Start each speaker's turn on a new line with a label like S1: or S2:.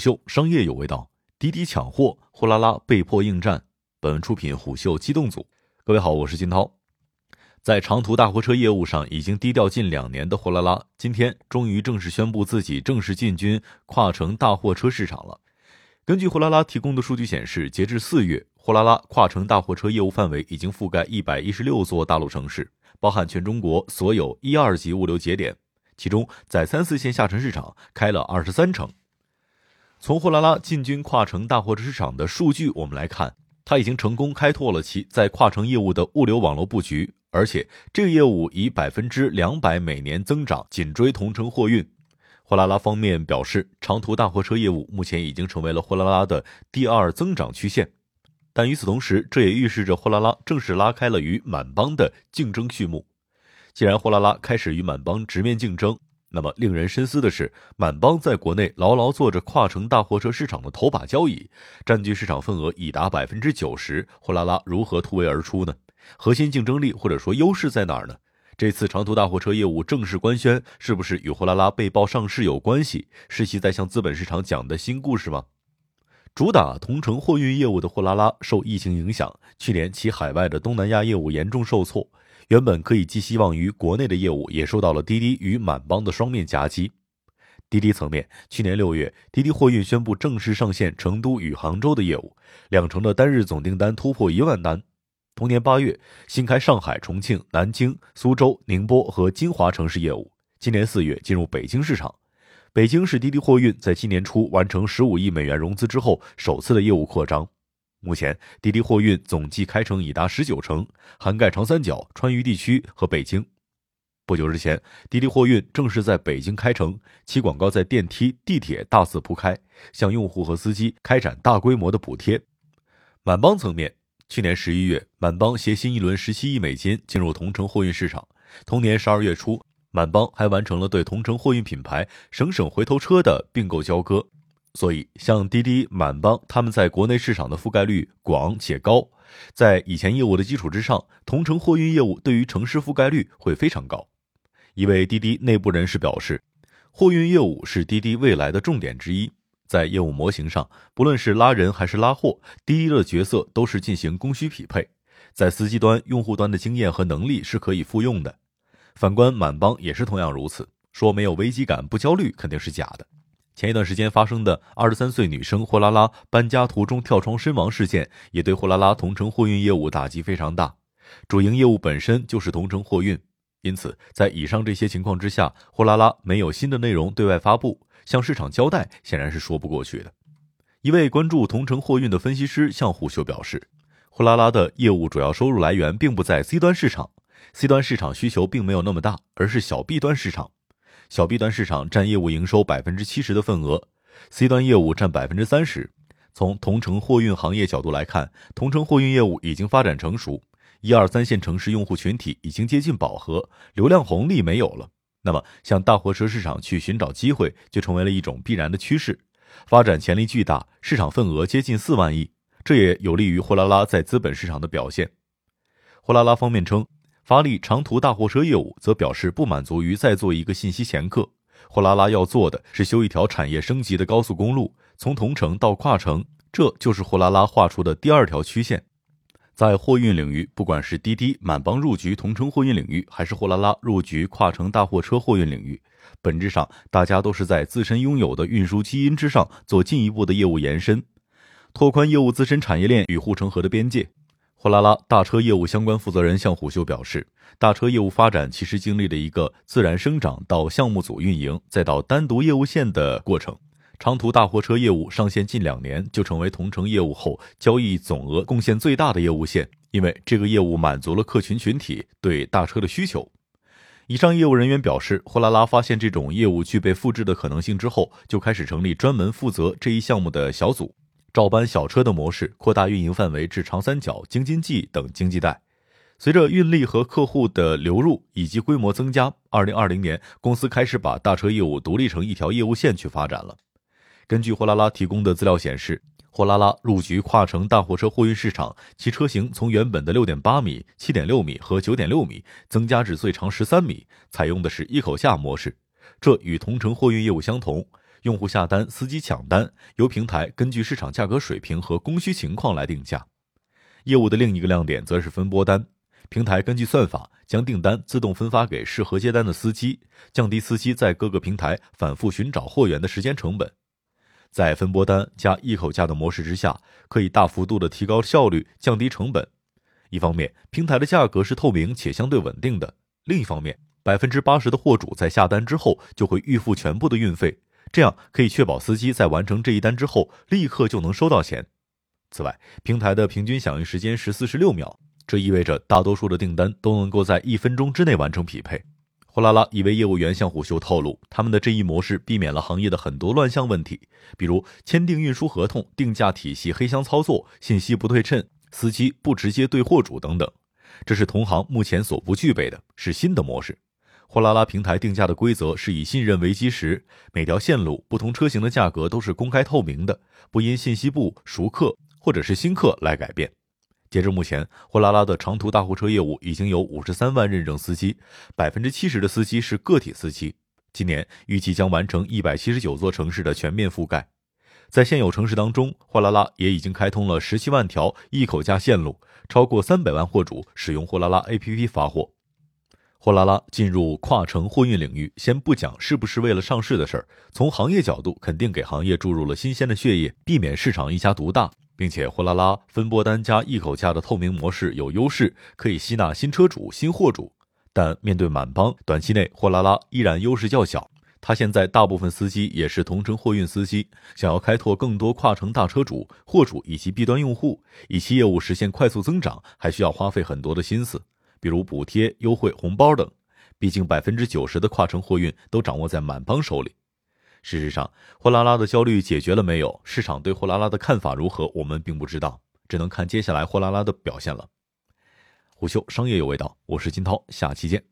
S1: 秀商业有味道，滴滴抢货，货拉拉被迫应战。本文出品虎嗅机动组。各位好，我是金涛。在长途大货车业务上已经低调近两年的货拉拉，今天终于正式宣布自己正式进军跨城大货车市场了。根据货拉拉提供的数据显示，截至四月，货拉拉跨城大货车业务范围已经覆盖一百一十六座大陆城市，包含全中国所有一二级物流节点。其中，在三四线下沉市场开了二十三城。从货拉拉进军跨城大货车市场的数据，我们来看，它已经成功开拓了其在跨城业务的物流网络布局，而且这个业务以百分之两百每年增长紧追同城货运。货拉拉方面表示，长途大货车业务目前已经成为了货拉拉的第二增长曲线。但与此同时，这也预示着货拉拉正式拉开了与满帮的竞争序幕。既然货拉拉开始与满帮直面竞争，那么令人深思的是，满帮在国内牢牢做着跨城大货车市场的头把交椅，占据市场份额已达百分之九十。货拉拉如何突围而出呢？核心竞争力或者说优势在哪儿呢？这次长途大货车业务正式官宣，是不是与货拉拉被曝上市有关系？是其在向资本市场讲的新故事吗？主打同城货运业务的货拉拉受疫情影响，去年其海外的东南亚业务严重受挫。原本可以寄希望于国内的业务，也受到了滴滴与满帮的双面夹击。滴滴层面，去年六月，滴滴货运宣布正式上线成都与杭州的业务，两城的单日总订单突破一万单。同年八月，新开上海、重庆、南京、苏州、宁波和金华城市业务。今年四月进入北京市场，北京市滴滴货运在今年初完成十五亿美元融资之后首次的业务扩张。目前，滴滴货运总计开城已达十九城，涵盖长三角、川渝地区和北京。不久之前，滴滴货运正式在北京开城，其广告在电梯、地铁大肆铺开，向用户和司机开展大规模的补贴。满帮层面，去年十一月，满帮携新一轮十七亿美金进入同城货运市场。同年十二月初，满帮还完成了对同城货运品牌省省回头车的并购交割。所以，像滴滴、满帮，他们在国内市场的覆盖率广且高，在以前业务的基础之上，同城货运业务对于城市覆盖率会非常高。一位滴滴内部人士表示，货运业务是滴滴未来的重点之一。在业务模型上，不论是拉人还是拉货，滴滴的角色都是进行供需匹配，在司机端、用户端的经验和能力是可以复用的。反观满帮也是同样如此，说没有危机感、不焦虑肯定是假的。前一段时间发生的二十三岁女生货拉拉搬家途中跳窗身亡事件，也对货拉拉同城货运业务打击非常大。主营业务本身就是同城货运，因此在以上这些情况之下，货拉拉没有新的内容对外发布，向市场交代显然是说不过去的。一位关注同城货运的分析师向虎嗅表示，货拉拉的业务主要收入来源并不在 C 端市场，C 端市场需求并没有那么大，而是小 B 端市场。小 B 端市场占业务营收百分之七十的份额，C 端业务占百分之三十。从同城货运行业角度来看，同城货运业务已经发展成熟，一二三线城市用户群体已经接近饱和，流量红利没有了。那么，向大货车市场去寻找机会，就成为了一种必然的趋势。发展潜力巨大，市场份额接近四万亿，这也有利于货拉拉在资本市场的表现。货拉拉方面称。发力长途大货车业务，则表示不满足于再做一个信息掮客。货拉拉要做的是修一条产业升级的高速公路，从同城到跨城，这就是货拉拉画出的第二条曲线。在货运领域，不管是滴滴、满帮入局同城货运领域，还是货拉拉入局跨城大货车货运领域，本质上大家都是在自身拥有的运输基因之上做进一步的业务延伸，拓宽业务自身产业链与护城河的边界。货拉拉大车业务相关负责人向虎秀表示，大车业务发展其实经历了一个自然生长到项目组运营，再到单独业务线的过程。长途大货车业务上线近两年，就成为同城业务后交易总额贡献最大的业务线，因为这个业务满足了客群群体对大车的需求。以上业务人员表示，货拉拉发现这种业务具备复制的可能性之后，就开始成立专门负责这一项目的小组。照搬小车的模式，扩大运营范围至长三角、京津冀等经济带。随着运力和客户的流入以及规模增加，二零二零年公司开始把大车业务独立成一条业务线去发展了。根据货拉拉提供的资料显示，货拉拉入局跨城大货车货运市场，其车型从原本的六点八米、七点六米和九点六米增加至最长十三米，采用的是一口下模式。这与同城货运业务相同。用户下单，司机抢单，由平台根据市场价格水平和供需情况来定价。业务的另一个亮点则是分拨单，平台根据算法将订单自动分发给适合接单的司机，降低司机在各个平台反复寻找货源的时间成本。在分拨单加一口价的模式之下，可以大幅度的提高效率，降低成本。一方面，平台的价格是透明且相对稳定的；另一方面，百分之八十的货主在下单之后就会预付全部的运费，这样可以确保司机在完成这一单之后立刻就能收到钱。此外，平台的平均响应时间是四十六秒，这意味着大多数的订单都能够在一分钟之内完成匹配。货拉拉一位业务员向虎嗅透露，他们的这一模式避免了行业的很多乱象问题，比如签订运输合同、定价体系黑箱操作、信息不对称、司机不直接对货主等等。这是同行目前所不具备的，是新的模式。货拉拉平台定价的规则是以信任为基石，每条线路、不同车型的价格都是公开透明的，不因信息部熟客。或者是新客来改变。截至目前，货拉拉的长途大货车业务已经有五十三万认证司机，百分之七十的司机是个体司机。今年预计将完成一百七十九座城市的全面覆盖。在现有城市当中，货拉拉也已经开通了十七万条一口价线路，超过三百万货主使用货拉拉 APP 发货。货拉拉进入跨城货运领域，先不讲是不是为了上市的事儿，从行业角度，肯定给行业注入了新鲜的血液，避免市场一家独大。并且，货拉拉分拨单加一口价的透明模式有优势，可以吸纳新车主、新货主。但面对满帮，短期内货拉拉依然优势较小。他现在大部分司机也是同城货运司机，想要开拓更多跨城大车主、货主以及 B 端用户，以其业务实现快速增长，还需要花费很多的心思，比如补贴、优惠、红包等。毕竟，百分之九十的跨城货运都掌握在满帮手里。事实上，货拉拉的焦虑解决了没有？市场对货拉拉的看法如何？我们并不知道，只能看接下来货拉拉的表现了。虎嗅商业有味道，我是金涛，下期见。